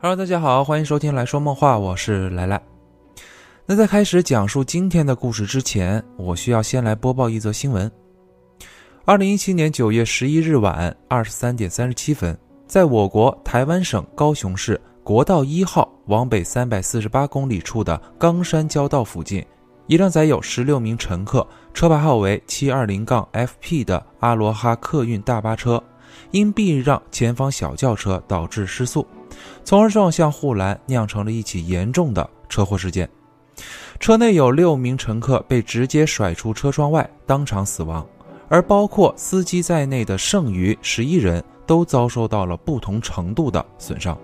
Hello，大家好，欢迎收听来说梦话，我是来来。那在开始讲述今天的故事之前，我需要先来播报一则新闻。二零一七年九月十一日晚二十三点三十七分，在我国台湾省高雄市国道一号往北三百四十八公里处的冈山交道附近，一辆载有十六名乘客、车牌号为七二零杠 FP 的阿罗哈客运大巴车，因避让前方小轿车导致失速。从而撞向护栏，酿成了一起严重的车祸事件。车内有六名乘客被直接甩出车窗外，当场死亡，而包括司机在内的剩余十一人都遭受到了不同程度的损伤。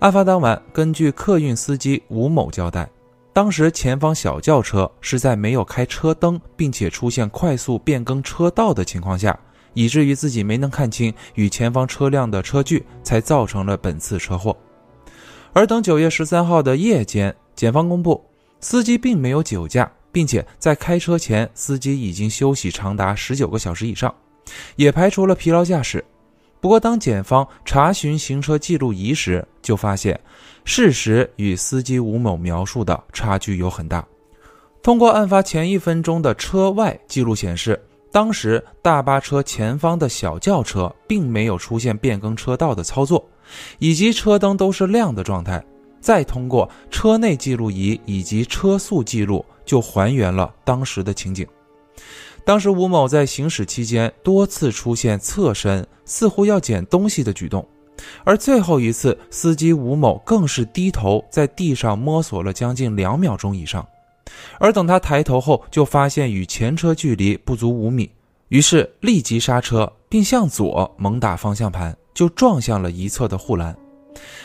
案发当晚，根据客运司机吴某交代，当时前方小轿车是在没有开车灯，并且出现快速变更车道的情况下。以至于自己没能看清与前方车辆的车距，才造成了本次车祸。而等九月十三号的夜间，检方公布，司机并没有酒驾，并且在开车前，司机已经休息长达十九个小时以上，也排除了疲劳驾驶。不过，当检方查询行车记录仪时，就发现事实与司机吴某描述的差距有很大。通过案发前一分钟的车外记录显示。当时大巴车前方的小轿车并没有出现变更车道的操作，以及车灯都是亮的状态。再通过车内记录仪以及车速记录，就还原了当时的情景。当时吴某在行驶期间多次出现侧身，似乎要捡东西的举动，而最后一次，司机吴某更是低头在地上摸索了将近两秒钟以上。而等他抬头后，就发现与前车距离不足五米，于是立即刹车，并向左猛打方向盘，就撞向了一侧的护栏。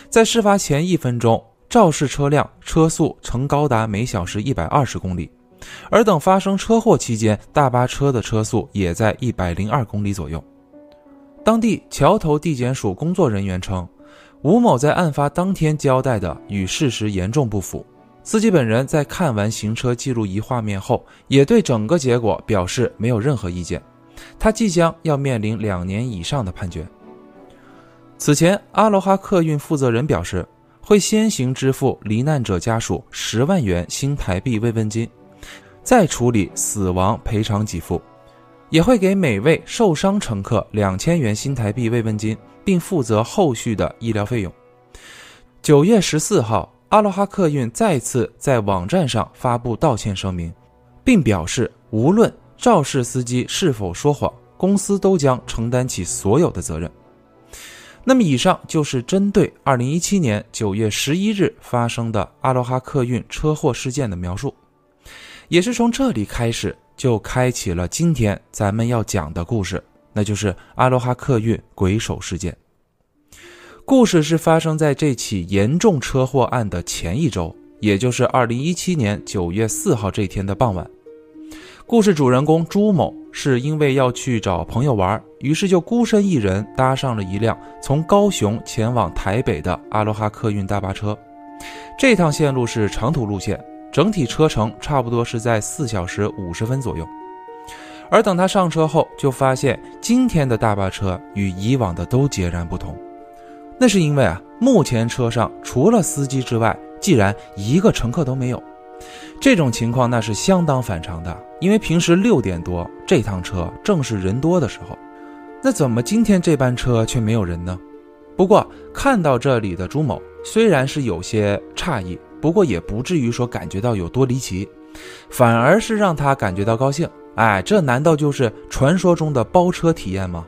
在事发前一分钟，肇事车辆车速曾高达每小时一百二十公里，而等发生车祸期间，大巴车的车速也在一百零二公里左右。当地桥头地检署工作人员称，吴某在案发当天交代的与事实严重不符。司机本人在看完行车记录仪画面后，也对整个结果表示没有任何意见。他即将要面临两年以上的判决。此前，阿罗哈客运负责人表示，会先行支付罹难者家属十万元新台币慰问金，再处理死亡赔偿给付，也会给每位受伤乘客两千元新台币慰问金，并负责后续的医疗费用。九月十四号。阿罗哈客运再次在网站上发布道歉声明，并表示无论肇事司机是否说谎，公司都将承担起所有的责任。那么，以上就是针对二零一七年九月十一日发生的阿罗哈客运车祸事件的描述，也是从这里开始就开启了今天咱们要讲的故事，那就是阿罗哈客运鬼手事件。故事是发生在这起严重车祸案的前一周，也就是二零一七年九月四号这天的傍晚。故事主人公朱某是因为要去找朋友玩，于是就孤身一人搭上了一辆从高雄前往台北的阿罗哈客运大巴车。这趟线路是长途路线，整体车程差不多是在四小时五十分左右。而等他上车后，就发现今天的大巴车与以往的都截然不同。那是因为啊，目前车上除了司机之外，竟然一个乘客都没有。这种情况那是相当反常的，因为平时六点多这趟车正是人多的时候，那怎么今天这班车却没有人呢？不过看到这里的朱某虽然是有些诧异，不过也不至于说感觉到有多离奇，反而是让他感觉到高兴。哎，这难道就是传说中的包车体验吗？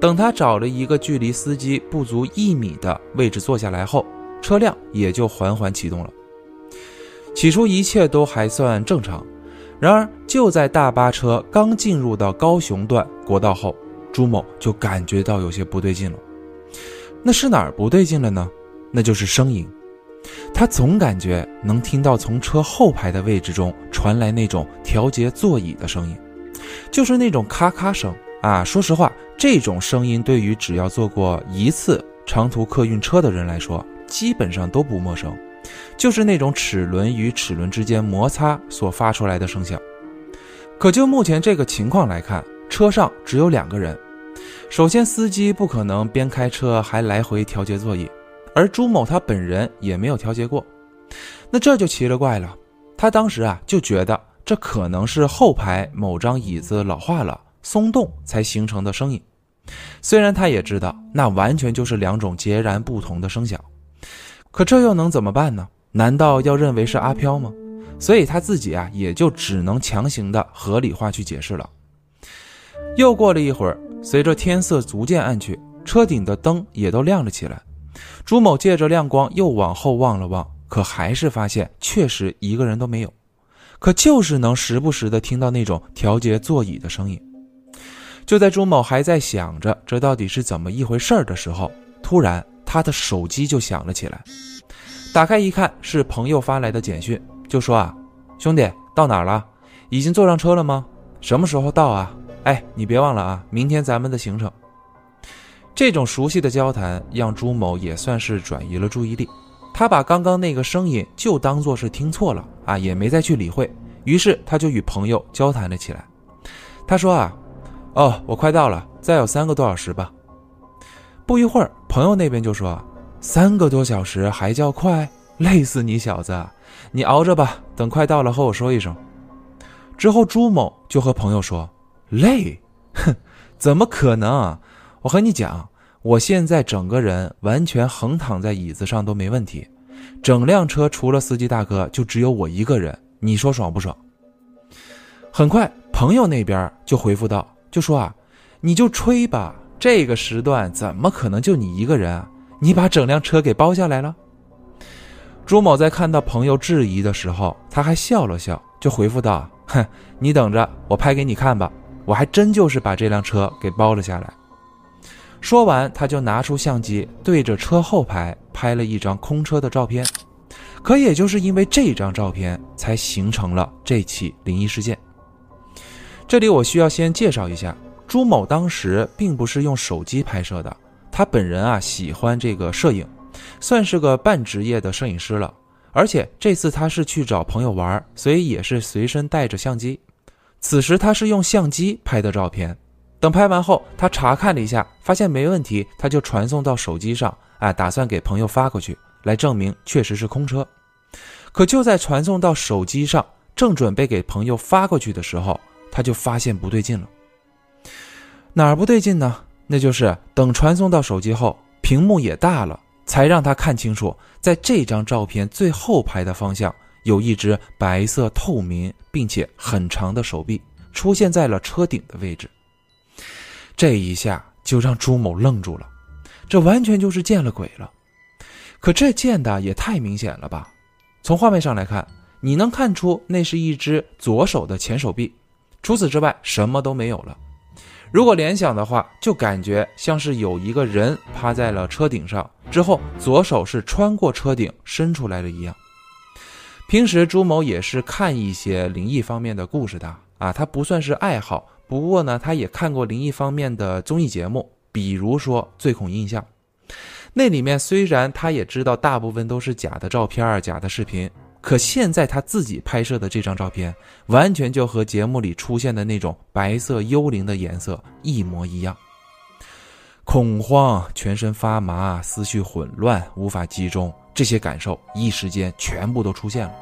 等他找了一个距离司机不足一米的位置坐下来后，车辆也就缓缓启动了。起初一切都还算正常，然而就在大巴车刚进入到高雄段国道后，朱某就感觉到有些不对劲了。那是哪儿不对劲了呢？那就是声音。他总感觉能听到从车后排的位置中传来那种调节座椅的声音，就是那种咔咔声。啊，说实话，这种声音对于只要坐过一次长途客运车的人来说，基本上都不陌生，就是那种齿轮与齿轮之间摩擦所发出来的声响。可就目前这个情况来看，车上只有两个人，首先，司机不可能边开车还来回调节座椅，而朱某他本人也没有调节过，那这就奇了怪了。他当时啊就觉得这可能是后排某张椅子老化了松动才形成的声音，虽然他也知道那完全就是两种截然不同的声响，可这又能怎么办呢？难道要认为是阿飘吗？所以他自己啊也就只能强行的合理化去解释了。又过了一会儿。随着天色逐渐暗去，车顶的灯也都亮了起来。朱某借着亮光又往后望了望，可还是发现确实一个人都没有。可就是能时不时的听到那种调节座椅的声音。就在朱某还在想着这到底是怎么一回事儿的时候，突然他的手机就响了起来。打开一看，是朋友发来的简讯，就说啊，兄弟到哪儿了？已经坐上车了吗？什么时候到啊？哎，你别忘了啊，明天咱们的行程。这种熟悉的交谈让朱某也算是转移了注意力，他把刚刚那个声音就当做是听错了啊，也没再去理会。于是他就与朋友交谈了起来。他说啊，哦，我快到了，再有三个多小时吧。不一会儿，朋友那边就说，三个多小时还叫快，累死你小子，你熬着吧，等快到了和我说一声。之后朱某就和朋友说。累，哼，怎么可能？我和你讲，我现在整个人完全横躺在椅子上都没问题，整辆车除了司机大哥就只有我一个人，你说爽不爽？很快，朋友那边就回复道，就说啊，你就吹吧，这个时段怎么可能就你一个人啊？你把整辆车给包下来了？朱某在看到朋友质疑的时候，他还笑了笑，就回复道，哼，你等着，我拍给你看吧。我还真就是把这辆车给包了下来。说完，他就拿出相机，对着车后排拍了一张空车的照片。可也就是因为这张照片，才形成了这起灵异事件。这里我需要先介绍一下，朱某当时并不是用手机拍摄的，他本人啊喜欢这个摄影，算是个半职业的摄影师了。而且这次他是去找朋友玩，所以也是随身带着相机。此时他是用相机拍的照片，等拍完后，他查看了一下，发现没问题，他就传送到手机上，哎，打算给朋友发过去，来证明确实是空车。可就在传送到手机上，正准备给朋友发过去的时候，他就发现不对劲了。哪儿不对劲呢？那就是等传送到手机后，屏幕也大了，才让他看清楚，在这张照片最后排的方向。有一只白色透明并且很长的手臂出现在了车顶的位置，这一下就让朱某愣住了，这完全就是见了鬼了。可这见的也太明显了吧？从画面上来看，你能看出那是一只左手的前手臂，除此之外什么都没有了。如果联想的话，就感觉像是有一个人趴在了车顶上，之后左手是穿过车顶伸出来了一样。平时朱某也是看一些灵异方面的故事的啊，他不算是爱好，不过呢，他也看过灵异方面的综艺节目，比如说《最恐印象》，那里面虽然他也知道大部分都是假的照片、假的视频，可现在他自己拍摄的这张照片，完全就和节目里出现的那种白色幽灵的颜色一模一样。恐慌，全身发麻，思绪混乱，无法集中。这些感受一时间全部都出现了，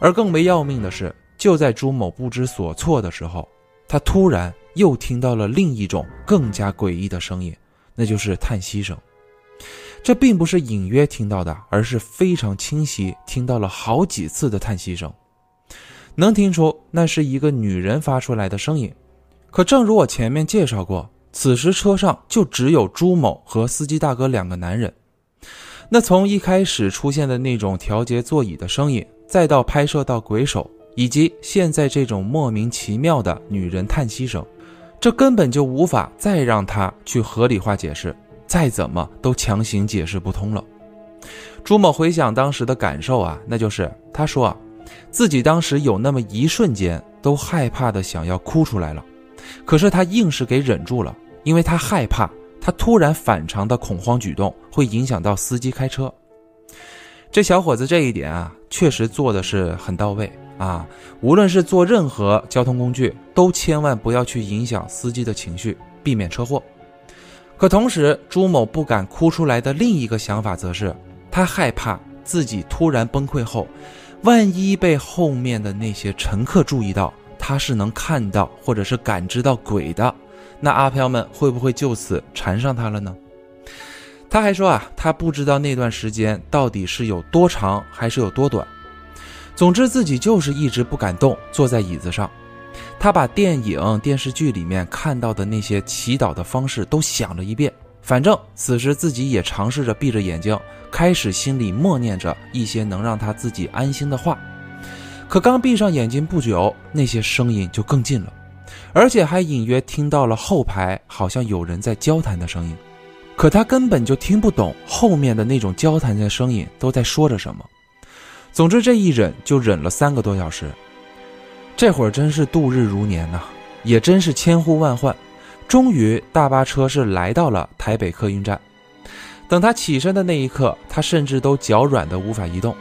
而更为要命的是，就在朱某不知所措的时候，他突然又听到了另一种更加诡异的声音，那就是叹息声。这并不是隐约听到的，而是非常清晰，听到了好几次的叹息声，能听出那是一个女人发出来的声音。可正如我前面介绍过，此时车上就只有朱某和司机大哥两个男人。那从一开始出现的那种调节座椅的声音，再到拍摄到鬼手，以及现在这种莫名其妙的女人叹息声，这根本就无法再让他去合理化解释，再怎么都强行解释不通了。朱某回想当时的感受啊，那就是他说啊，自己当时有那么一瞬间都害怕的想要哭出来了，可是他硬是给忍住了，因为他害怕。他突然反常的恐慌举动会影响到司机开车。这小伙子这一点啊，确实做的是很到位啊。无论是坐任何交通工具，都千万不要去影响司机的情绪，避免车祸。可同时，朱某不敢哭出来的另一个想法则是，他害怕自己突然崩溃后，万一被后面的那些乘客注意到他是能看到或者是感知到鬼的，那阿飘们会不会就此缠上他了呢？他还说啊，他不知道那段时间到底是有多长还是有多短，总之自己就是一直不敢动，坐在椅子上。他把电影、电视剧里面看到的那些祈祷的方式都想了一遍，反正此时自己也尝试着闭着眼睛，开始心里默念着一些能让他自己安心的话。可刚闭上眼睛不久，那些声音就更近了，而且还隐约听到了后排好像有人在交谈的声音。可他根本就听不懂后面的那种交谈的声音都在说着什么。总之，这一忍就忍了三个多小时。这会儿真是度日如年呐，也真是千呼万唤。终于，大巴车是来到了台北客运站。等他起身的那一刻，他甚至都脚软的无法移动。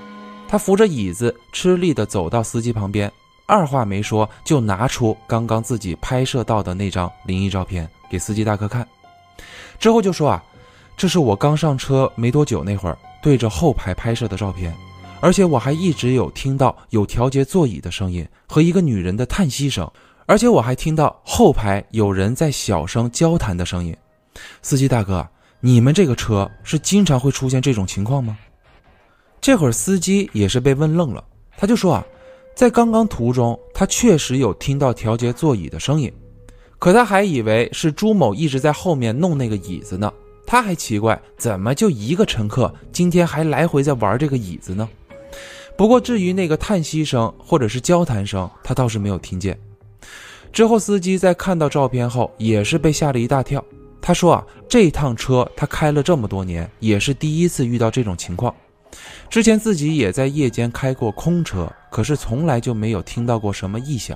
他扶着椅子，吃力的走到司机旁边，二话没说就拿出刚刚自己拍摄到的那张灵异照片给司机大哥看，之后就说啊，这是我刚上车没多久那会儿对着后排拍摄的照片。而且我还一直有听到有调节座椅的声音和一个女人的叹息声，而且我还听到后排有人在小声交谈的声音。司机大哥，你们这个车是经常会出现这种情况吗？这会儿司机也是被问愣了，他就说啊，在刚刚途中他确实有听到调节座椅的声音，可他还以为是朱某一直在后面弄那个椅子呢，他还奇怪怎么就一个乘客今天还来回在玩这个椅子呢？不过，至于那个叹息声或者是交谈声，他倒是没有听见。之后，司机在看到照片后，也是被吓了一大跳。他说：“啊，这趟车他开了这么多年，也是第一次遇到这种情况。之前自己也在夜间开过空车，可是从来就没有听到过什么异响。”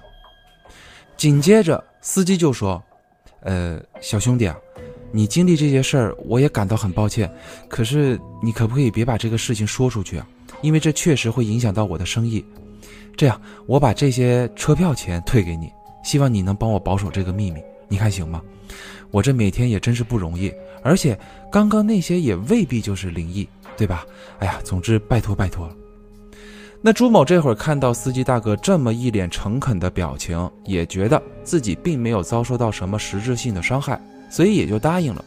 紧接着，司机就说：“呃，小兄弟啊，你经历这些事儿，我也感到很抱歉。可是，你可不可以别把这个事情说出去啊？”因为这确实会影响到我的生意，这样我把这些车票钱退给你，希望你能帮我保守这个秘密，你看行吗？我这每天也真是不容易，而且刚刚那些也未必就是灵异，对吧？哎呀，总之拜托拜托了。那朱某这会儿看到司机大哥这么一脸诚恳的表情，也觉得自己并没有遭受到什么实质性的伤害，所以也就答应了。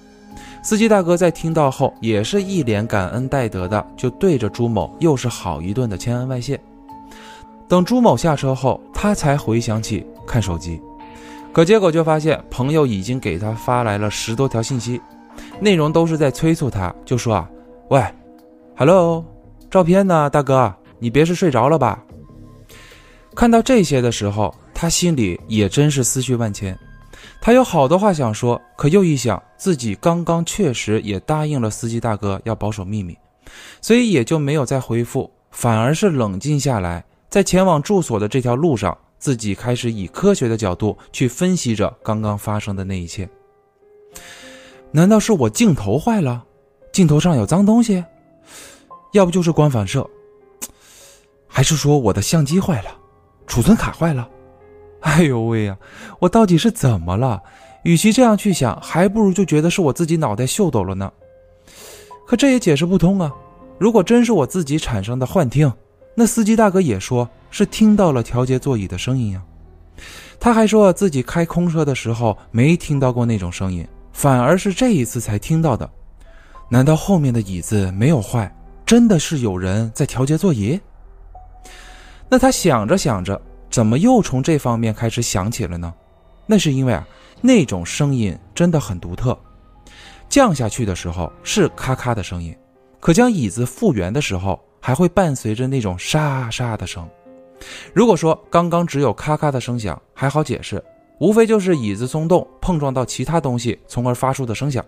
司机大哥在听到后，也是一脸感恩戴德的，就对着朱某又是好一顿的千恩万谢。等朱某下车后，他才回想起看手机，可结果就发现朋友已经给他发来了十多条信息，内容都是在催促他，就说啊，喂，hello，照片呢，大哥，你别是睡着了吧？看到这些的时候，他心里也真是思绪万千。他有好多话想说，可又一想，自己刚刚确实也答应了司机大哥要保守秘密，所以也就没有再回复，反而是冷静下来，在前往住所的这条路上，自己开始以科学的角度去分析着刚刚发生的那一切。难道是我镜头坏了？镜头上有脏东西？要不就是光反射？还是说我的相机坏了？储存卡坏了？哎呦喂呀！我到底是怎么了？与其这样去想，还不如就觉得是我自己脑袋秀逗了呢。可这也解释不通啊！如果真是我自己产生的幻听，那司机大哥也说是听到了调节座椅的声音呀。他还说自己开空车的时候没听到过那种声音，反而是这一次才听到的。难道后面的椅子没有坏，真的是有人在调节座椅？那他想着想着。怎么又从这方面开始想起了呢？那是因为啊，那种声音真的很独特。降下去的时候是咔咔的声音，可将椅子复原的时候，还会伴随着那种沙沙的声。如果说刚刚只有咔咔的声响，还好解释，无非就是椅子松动碰撞到其他东西，从而发出的声响。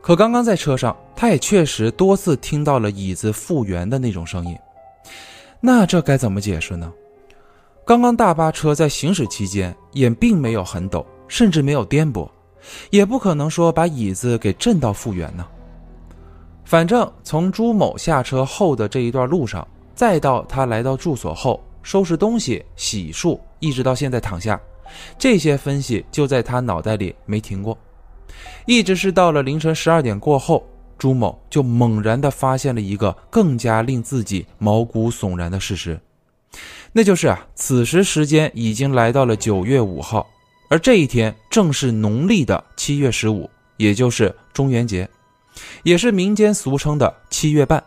可刚刚在车上，他也确实多次听到了椅子复原的那种声音。那这该怎么解释呢？刚刚大巴车在行驶期间也并没有很陡，甚至没有颠簸，也不可能说把椅子给震到复原呢。反正从朱某下车后的这一段路上，再到他来到住所后收拾东西、洗漱，一直到现在躺下，这些分析就在他脑袋里没停过。一直是到了凌晨十二点过后，朱某就猛然地发现了一个更加令自己毛骨悚然的事实，那就是啊，此时时间已经来到了九月五号，而这一天正是农历的七月十五，也就是中元节，也是民间俗称的七月半。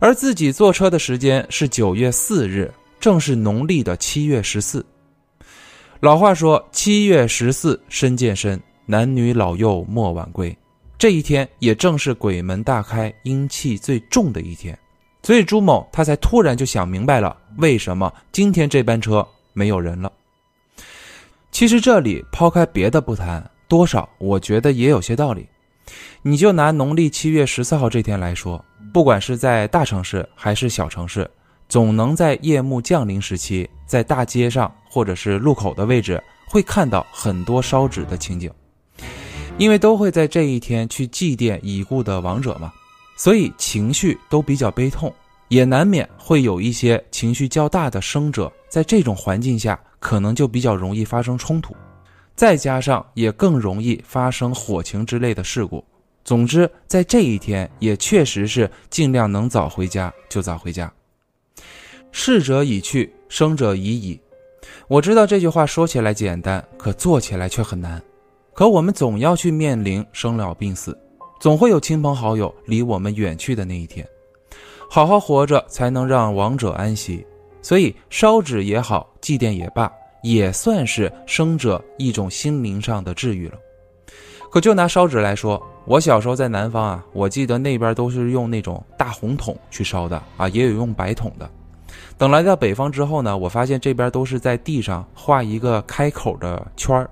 而自己坐车的时间是九月四日，正是农历的七月十四。老话说：“七月十四身见身，男女老幼莫晚归。”这一天也正是鬼门大开、阴气最重的一天，所以朱某他才突然就想明白了，为什么今天这班车没有人了。其实这里抛开别的不谈，多少我觉得也有些道理。你就拿农历七月十四号这天来说。不管是在大城市还是小城市，总能在夜幕降临时期，在大街上或者是路口的位置，会看到很多烧纸的情景。因为都会在这一天去祭奠已故的亡者嘛，所以情绪都比较悲痛，也难免会有一些情绪较大的生者，在这种环境下，可能就比较容易发生冲突，再加上也更容易发生火情之类的事故。总之，在这一天也确实是尽量能早回家就早回家。逝者已去，生者已矣。我知道这句话说起来简单，可做起来却很难。可我们总要去面临生老病死，总会有亲朋好友离我们远去的那一天。好好活着，才能让亡者安息。所以烧纸也好，祭奠也罢，也算是生者一种心灵上的治愈了。可就拿烧纸来说，我小时候在南方啊，我记得那边都是用那种大红桶去烧的啊，也有用白桶的。等来到北方之后呢，我发现这边都是在地上画一个开口的圈儿，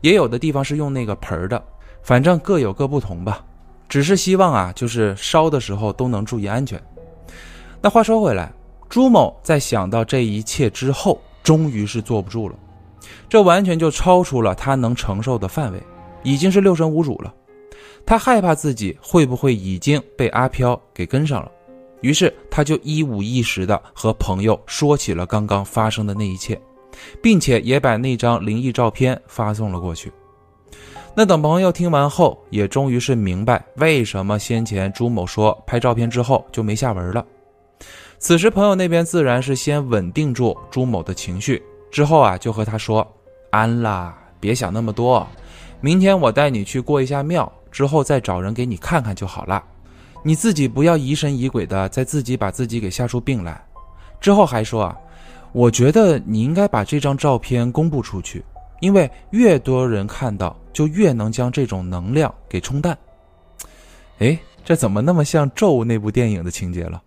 也有的地方是用那个盆儿的，反正各有各不同吧。只是希望啊，就是烧的时候都能注意安全。那话说回来，朱某在想到这一切之后，终于是坐不住了，这完全就超出了他能承受的范围。已经是六神无主了，他害怕自己会不会已经被阿飘给跟上了，于是他就一五一十的和朋友说起了刚刚发生的那一切，并且也把那张灵异照片发送了过去。那等朋友听完后，也终于是明白为什么先前朱某说拍照片之后就没下文了。此时朋友那边自然是先稳定住朱某的情绪，之后啊就和他说：“安啦，别想那么多。”明天我带你去过一下庙，之后再找人给你看看就好了。你自己不要疑神疑鬼的，再自己把自己给吓出病来。之后还说啊，我觉得你应该把这张照片公布出去，因为越多人看到，就越能将这种能量给冲淡。哎，这怎么那么像《咒》那部电影的情节了？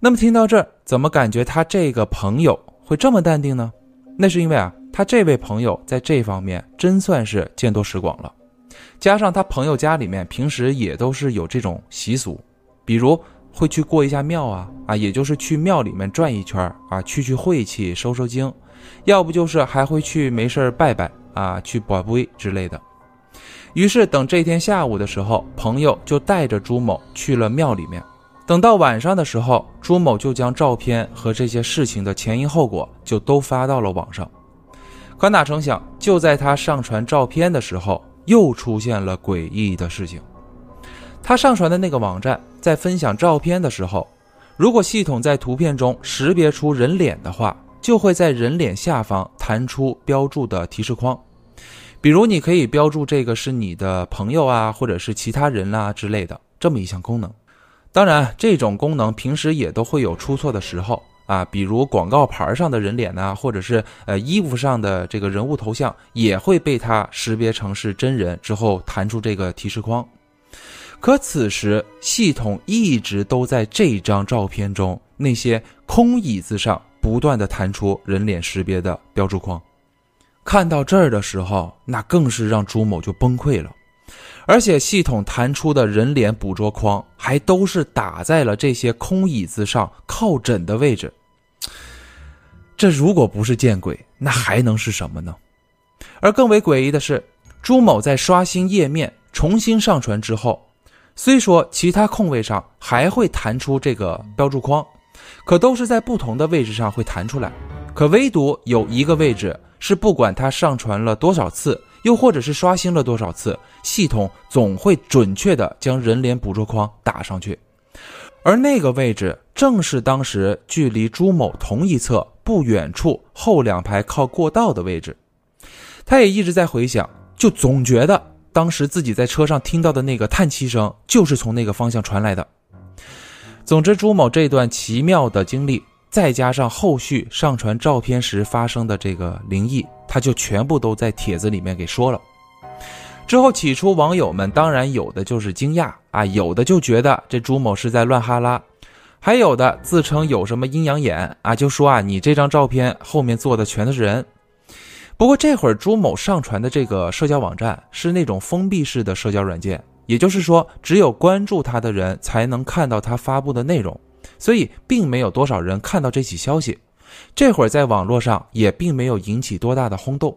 那么听到这儿，怎么感觉他这个朋友会这么淡定呢？那是因为啊。他这位朋友在这方面真算是见多识广了，加上他朋友家里面平时也都是有这种习俗，比如会去过一下庙啊啊，也就是去庙里面转一圈啊，去去晦气，收收精，要不就是还会去没事拜拜啊，去保碑之类的。于是等这天下午的时候，朋友就带着朱某去了庙里面。等到晚上的时候，朱某就将照片和这些事情的前因后果就都发到了网上。可哪成想，就在他上传照片的时候，又出现了诡异的事情。他上传的那个网站在分享照片的时候，如果系统在图片中识别出人脸的话，就会在人脸下方弹出标注的提示框，比如你可以标注这个是你的朋友啊，或者是其他人啦之类的这么一项功能。当然，这种功能平时也都会有出错的时候。啊，比如广告牌上的人脸呐，或者是呃衣服上的这个人物头像，也会被它识别成是真人之后弹出这个提示框。可此时系统一直都在这张照片中那些空椅子上不断的弹出人脸识别的标注框。看到这儿的时候，那更是让朱某就崩溃了。而且系统弹出的人脸捕捉框还都是打在了这些空椅子上靠枕的位置。这如果不是见鬼，那还能是什么呢？而更为诡异的是，朱某在刷新页面重新上传之后，虽说其他空位上还会弹出这个标注框，可都是在不同的位置上会弹出来，可唯独有一个位置是不管它上传了多少次。又或者是刷新了多少次，系统总会准确的将人脸捕捉框打上去。而那个位置正是当时距离朱某同一侧不远处后两排靠过道的位置。他也一直在回想，就总觉得当时自己在车上听到的那个叹气声就是从那个方向传来的。总之，朱某这段奇妙的经历，再加上后续上传照片时发生的这个灵异，他就全部都在帖子里面给说了。之后，起初网友们当然有的就是惊讶啊，有的就觉得这朱某是在乱哈拉，还有的自称有什么阴阳眼啊，就说啊你这张照片后面坐的全都是人。不过这会儿朱某上传的这个社交网站是那种封闭式的社交软件。也就是说，只有关注他的人才能看到他发布的内容，所以并没有多少人看到这起消息。这会儿在网络上也并没有引起多大的轰动。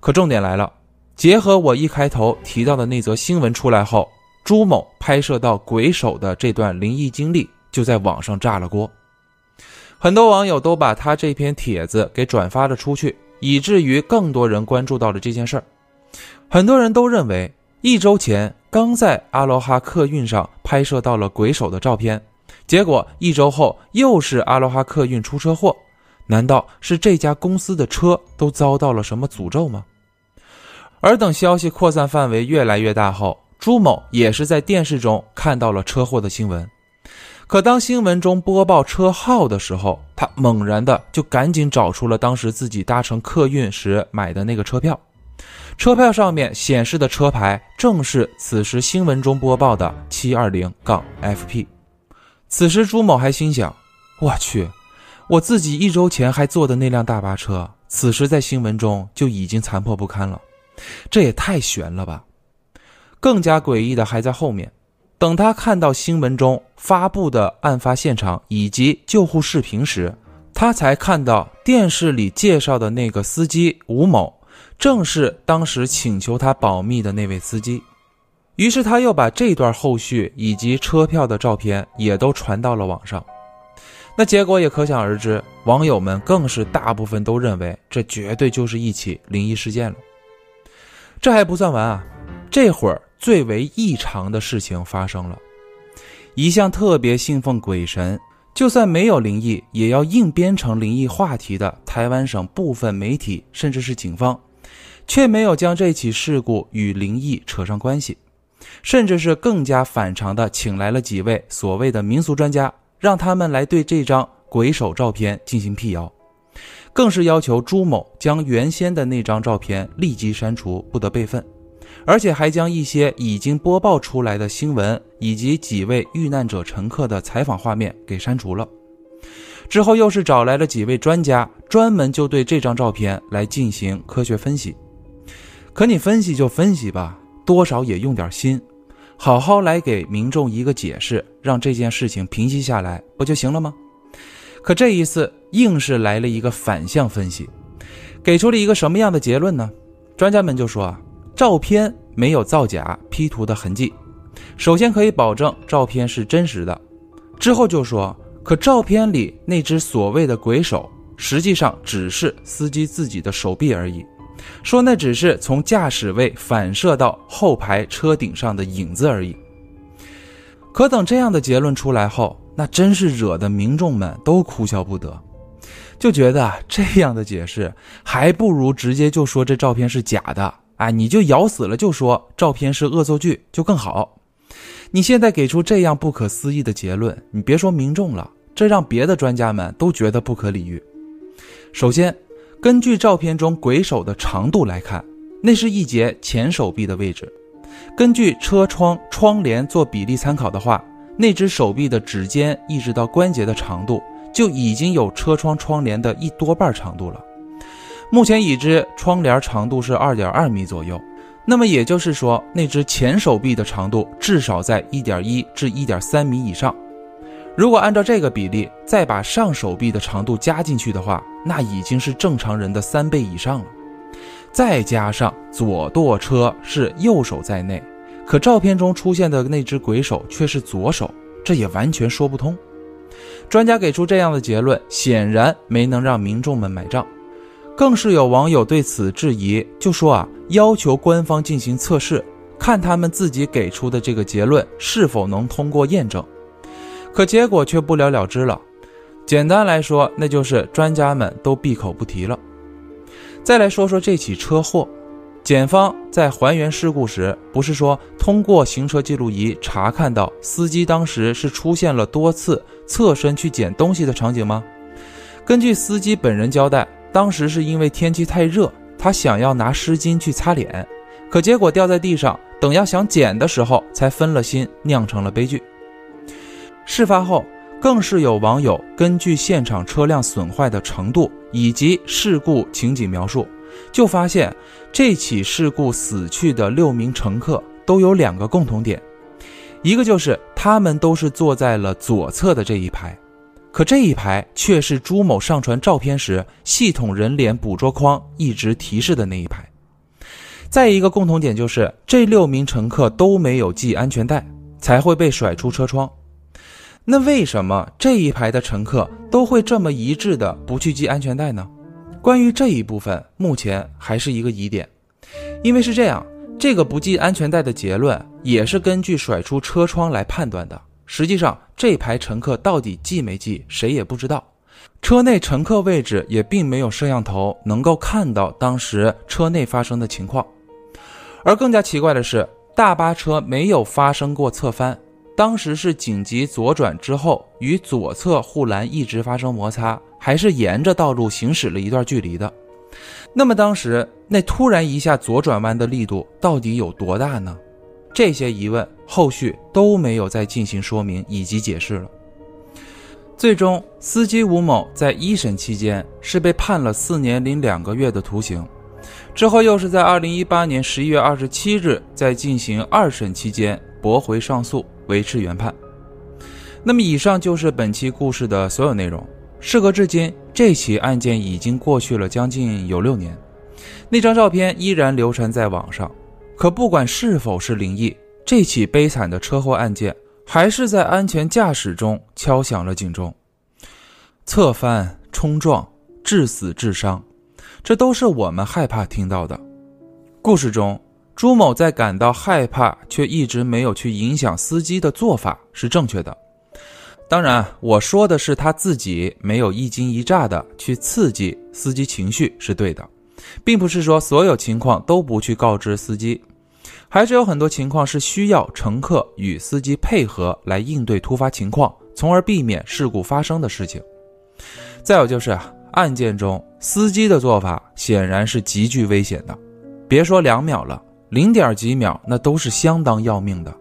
可重点来了，结合我一开头提到的那则新闻出来后，朱某拍摄到鬼手的这段灵异经历就在网上炸了锅。很多网友都把他这篇帖子给转发了出去，以至于更多人关注到了这件事儿。很多人都认为，一周前。刚在阿罗哈客运上拍摄到了鬼手的照片，结果一周后又是阿罗哈客运出车祸，难道是这家公司的车都遭到了什么诅咒吗？而等消息扩散范围越来越大后，朱某也是在电视中看到了车祸的新闻，可当新闻中播报车号的时候，他猛然的就赶紧找出了当时自己搭乘客运时买的那个车票。车票上面显示的车牌正是此时新闻中播报的七二零杠 FP。此时朱某还心想：“我去，我自己一周前还坐的那辆大巴车，此时在新闻中就已经残破不堪了，这也太悬了吧！”更加诡异的还在后面。等他看到新闻中发布的案发现场以及救护视频时，他才看到电视里介绍的那个司机吴某。正是当时请求他保密的那位司机，于是他又把这段后续以及车票的照片也都传到了网上。那结果也可想而知，网友们更是大部分都认为这绝对就是一起灵异事件了。这还不算完啊，这会儿最为异常的事情发生了：一向特别信奉鬼神，就算没有灵异，也要硬编成灵异话题的台湾省部分媒体，甚至是警方。却没有将这起事故与灵异扯上关系，甚至是更加反常的，请来了几位所谓的民俗专家，让他们来对这张鬼手照片进行辟谣，更是要求朱某将原先的那张照片立即删除，不得备份，而且还将一些已经播报出来的新闻以及几位遇难者乘客的采访画面给删除了。之后又是找来了几位专家，专门就对这张照片来进行科学分析。可你分析就分析吧，多少也用点心，好好来给民众一个解释，让这件事情平息下来，不就行了吗？可这一次硬是来了一个反向分析，给出了一个什么样的结论呢？专家们就说啊，照片没有造假 P 图的痕迹，首先可以保证照片是真实的。之后就说，可照片里那只所谓的鬼手，实际上只是司机自己的手臂而已。说那只是从驾驶位反射到后排车顶上的影子而已。可等这样的结论出来后，那真是惹得民众们都哭笑不得，就觉得这样的解释还不如直接就说这照片是假的。哎，你就咬死了就说照片是恶作剧就更好。你现在给出这样不可思议的结论，你别说民众了，这让别的专家们都觉得不可理喻。首先。根据照片中鬼手的长度来看，那是一节前手臂的位置。根据车窗窗帘做比例参考的话，那只手臂的指尖一直到关节的长度，就已经有车窗窗帘的一多半长度了。目前已知窗帘长度是二点二米左右，那么也就是说，那只前手臂的长度至少在一点一至一点三米以上。如果按照这个比例，再把上手臂的长度加进去的话，那已经是正常人的三倍以上了。再加上左舵车是右手在内，可照片中出现的那只鬼手却是左手，这也完全说不通。专家给出这样的结论，显然没能让民众们买账。更是有网友对此质疑，就说啊，要求官方进行测试，看他们自己给出的这个结论是否能通过验证。可结果却不了了之了。简单来说，那就是专家们都闭口不提了。再来说说这起车祸，检方在还原事故时，不是说通过行车记录仪查看到司机当时是出现了多次侧身去捡东西的场景吗？根据司机本人交代。当时是因为天气太热，他想要拿湿巾去擦脸，可结果掉在地上，等要想捡的时候才分了心，酿成了悲剧。事发后，更是有网友根据现场车辆损坏的程度以及事故情景描述，就发现这起事故死去的六名乘客都有两个共同点，一个就是他们都是坐在了左侧的这一排。可这一排却是朱某上传照片时系统人脸捕捉框一直提示的那一排。再一个共同点就是，这六名乘客都没有系安全带，才会被甩出车窗。那为什么这一排的乘客都会这么一致的不去系安全带呢？关于这一部分，目前还是一个疑点，因为是这样，这个不系安全带的结论也是根据甩出车窗来判断的。实际上，这排乘客到底系没系，谁也不知道。车内乘客位置也并没有摄像头能够看到当时车内发生的情况。而更加奇怪的是，大巴车没有发生过侧翻，当时是紧急左转之后，与左侧护栏一直发生摩擦，还是沿着道路行驶了一段距离的。那么当时那突然一下左转弯的力度到底有多大呢？这些疑问后续都没有再进行说明以及解释了。最终，司机吴某在一审期间是被判了四年零两个月的徒刑，之后又是在二零一八年十一月二十七日在进行二审期间驳回上诉，维持原判。那么，以上就是本期故事的所有内容。事隔至今，这起案件已经过去了将近有六年，那张照片依然流传在网上。可不管是否是灵异，这起悲惨的车祸案件还是在安全驾驶中敲响了警钟。侧翻、冲撞、致死、致伤，这都是我们害怕听到的。故事中，朱某在感到害怕却一直没有去影响司机的做法是正确的。当然，我说的是他自己没有一惊一乍的去刺激司机情绪是对的。并不是说所有情况都不去告知司机，还是有很多情况是需要乘客与司机配合来应对突发情况，从而避免事故发生的事情。再有就是案件中司机的做法显然是极具危险的，别说两秒了，零点几秒那都是相当要命的。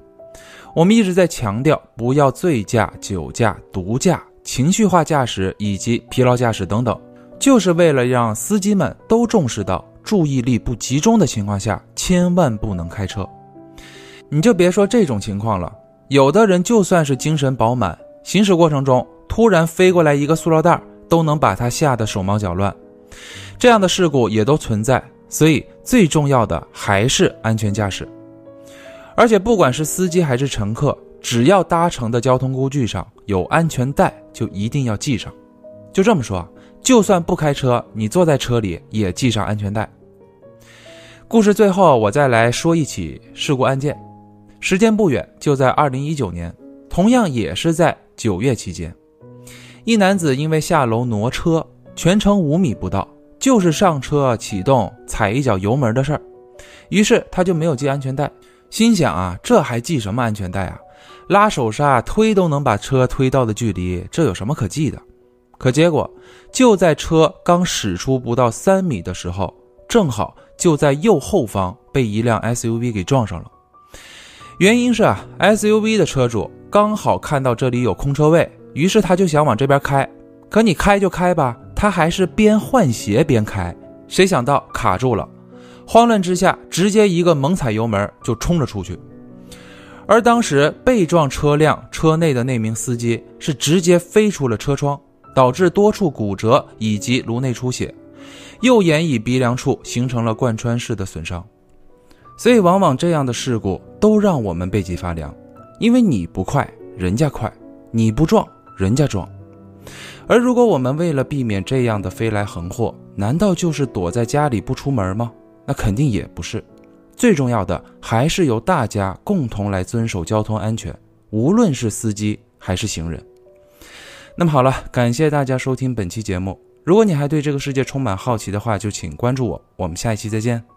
我们一直在强调不要醉驾、酒驾、毒驾、情绪化驾驶以及疲劳驾驶等等。就是为了让司机们都重视到注意力不集中的情况下，千万不能开车。你就别说这种情况了，有的人就算是精神饱满，行驶过程中突然飞过来一个塑料袋，都能把他吓得手忙脚乱。这样的事故也都存在，所以最重要的还是安全驾驶。而且不管是司机还是乘客，只要搭乘的交通工具上有安全带，就一定要系上。就这么说。就算不开车，你坐在车里也系上安全带。故事最后，我再来说一起事故案件，时间不远，就在二零一九年，同样也是在九月期间，一男子因为下楼挪车，全程五米不到，就是上车启动踩一脚油门的事儿，于是他就没有系安全带，心想啊，这还系什么安全带啊？拉手刹推都能把车推到的距离，这有什么可系的？可结果，就在车刚驶出不到三米的时候，正好就在右后方被一辆 SUV 给撞上了。原因是啊，SUV 的车主刚好看到这里有空车位，于是他就想往这边开。可你开就开吧，他还是边换鞋边开，谁想到卡住了，慌乱之下直接一个猛踩油门就冲了出去。而当时被撞车辆车内的那名司机是直接飞出了车窗。导致多处骨折以及颅内出血，右眼以鼻梁处形成了贯穿式的损伤，所以往往这样的事故都让我们背脊发凉，因为你不快，人家快；你不撞，人家撞。而如果我们为了避免这样的飞来横祸，难道就是躲在家里不出门吗？那肯定也不是。最重要的还是由大家共同来遵守交通安全，无论是司机还是行人。那么好了，感谢大家收听本期节目。如果你还对这个世界充满好奇的话，就请关注我。我们下一期再见。